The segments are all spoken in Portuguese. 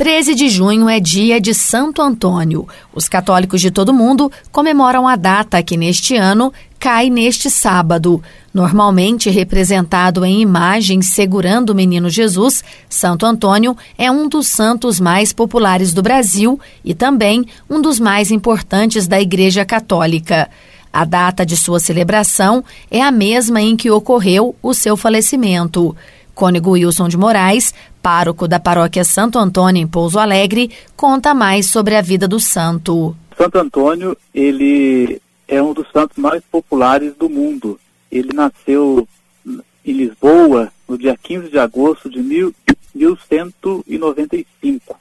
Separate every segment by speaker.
Speaker 1: 13 de junho é dia de Santo Antônio. Os católicos de todo mundo comemoram a data que neste ano cai neste sábado. Normalmente representado em imagem segurando o menino Jesus, Santo Antônio é um dos santos mais populares do Brasil e também um dos mais importantes da Igreja Católica. A data de sua celebração é a mesma em que ocorreu o seu falecimento. Cônego Wilson de Moraes, pároco da paróquia Santo Antônio em Pouso Alegre, conta mais sobre a vida do santo.
Speaker 2: Santo Antônio, ele é um dos santos mais populares do mundo. Ele nasceu em Lisboa no dia 15 de agosto de mil, 1195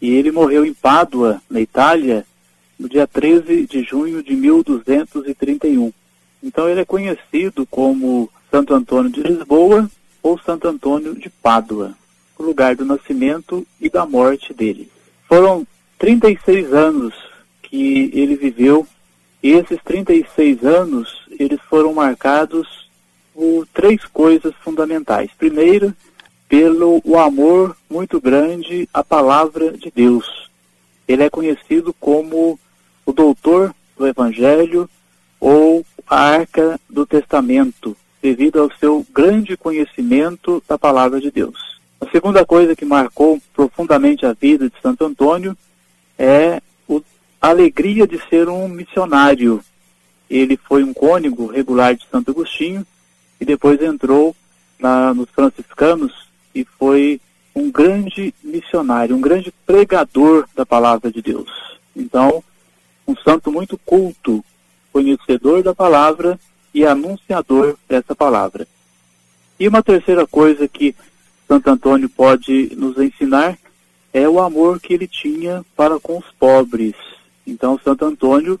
Speaker 2: e ele morreu em Pádua, na Itália, no dia 13 de junho de 1231. Então ele é conhecido como Santo Antônio de Lisboa ou Santo Antônio de Pádua, o lugar do nascimento e da morte dele. Foram 36 anos que ele viveu e esses 36 anos eles foram marcados por três coisas fundamentais. Primeiro, pelo o amor muito grande à palavra de Deus. Ele é conhecido como o doutor do Evangelho ou a arca do Testamento, devido ao seu grande conhecimento da palavra de Deus. A segunda coisa que marcou profundamente a vida de Santo Antônio é a alegria de ser um missionário. Ele foi um cônego regular de Santo Agostinho e depois entrou na, nos franciscanos e foi um grande missionário, um grande pregador da palavra de Deus. Então, um santo muito culto, conhecedor da palavra e anunciador dessa palavra. E uma terceira coisa que Santo Antônio pode nos ensinar é o amor que ele tinha para com os pobres. Então, Santo Antônio,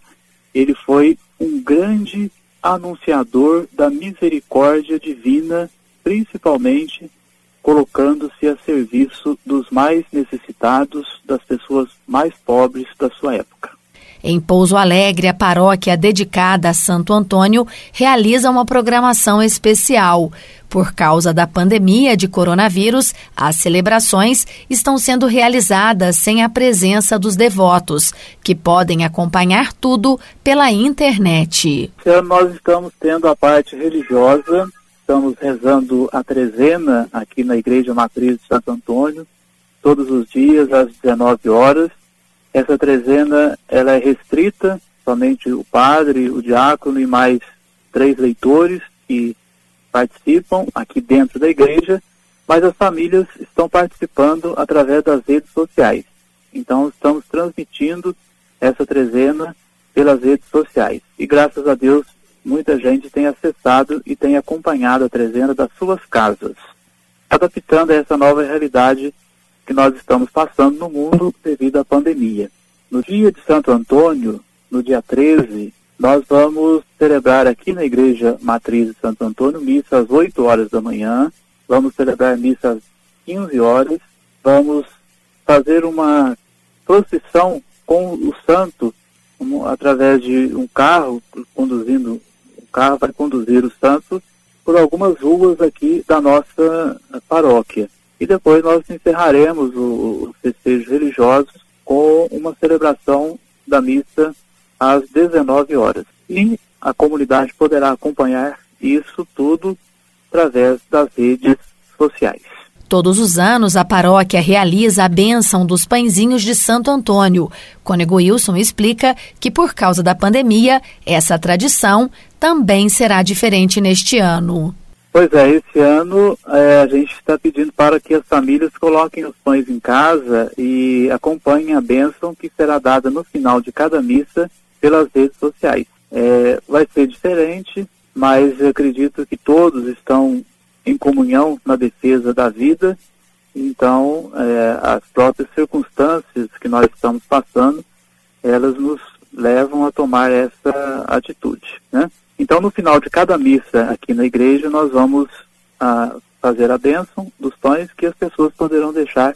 Speaker 2: ele foi um grande anunciador da misericórdia divina, principalmente colocando-se a serviço dos mais necessitados, das pessoas mais pobres da sua época.
Speaker 1: Em Pouso Alegre, a paróquia dedicada a Santo Antônio realiza uma programação especial. Por causa da pandemia de coronavírus, as celebrações estão sendo realizadas sem a presença dos devotos, que podem acompanhar tudo pela internet.
Speaker 2: Nós estamos tendo a parte religiosa, estamos rezando a trezena aqui na Igreja Matriz de Santo Antônio, todos os dias às 19 horas essa trezena ela é restrita, somente o padre, o diácono e mais três leitores que participam aqui dentro da igreja, mas as famílias estão participando através das redes sociais. Então estamos transmitindo essa trezena pelas redes sociais. E graças a Deus, muita gente tem acessado e tem acompanhado a trezena das suas casas, adaptando a essa nova realidade que nós estamos passando no mundo devido à pandemia. No dia de Santo Antônio, no dia 13, nós vamos celebrar aqui na Igreja Matriz de Santo Antônio missa às 8 horas da manhã, vamos celebrar missa às 15 horas, vamos fazer uma procissão com o santo um, através de um carro conduzindo, o carro vai conduzir o santo por algumas ruas aqui da nossa paróquia e depois nós encerraremos os festejos religiosos com uma celebração da missa às 19 horas. E a comunidade poderá acompanhar isso tudo através das redes sociais.
Speaker 1: Todos os anos, a paróquia realiza a bênção dos pãezinhos de Santo Antônio. Cônego Wilson explica que, por causa da pandemia, essa tradição também será diferente neste ano.
Speaker 2: Pois é, esse ano é, a gente está pedindo para que as famílias coloquem os pães em casa e acompanhem a bênção que será dada no final de cada missa pelas redes sociais. É, vai ser diferente, mas eu acredito que todos estão em comunhão na defesa da vida, então é, as próprias circunstâncias que nós estamos passando, elas nos levam a tomar essa atitude, né? Então, no final de cada missa aqui na igreja, nós vamos ah, fazer a bênção dos pães que as pessoas poderão deixar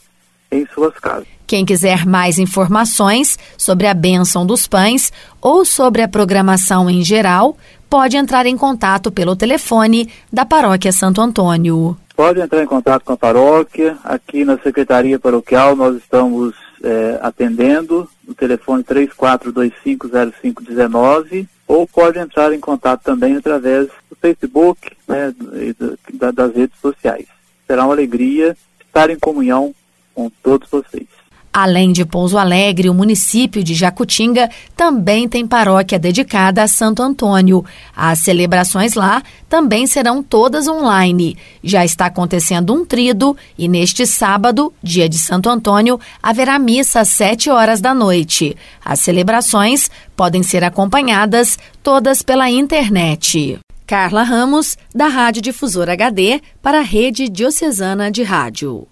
Speaker 2: em suas casas.
Speaker 1: Quem quiser mais informações sobre a bênção dos pães ou sobre a programação em geral, pode entrar em contato pelo telefone da Paróquia Santo Antônio.
Speaker 2: Pode entrar em contato com a paróquia. Aqui na Secretaria Paroquial nós estamos é, atendendo no telefone 34250519 ou pode entrar em contato também através do Facebook né, e das redes sociais. Será uma alegria estar em comunhão com todos vocês.
Speaker 1: Além de Pouso Alegre, o município de Jacutinga também tem paróquia dedicada a Santo Antônio. As celebrações lá também serão todas online. Já está acontecendo um trido e neste sábado, dia de Santo Antônio, haverá missa às 7 horas da noite. As celebrações podem ser acompanhadas todas pela internet. Carla Ramos, da Rádio Difusora HD, para a Rede Diocesana de Rádio.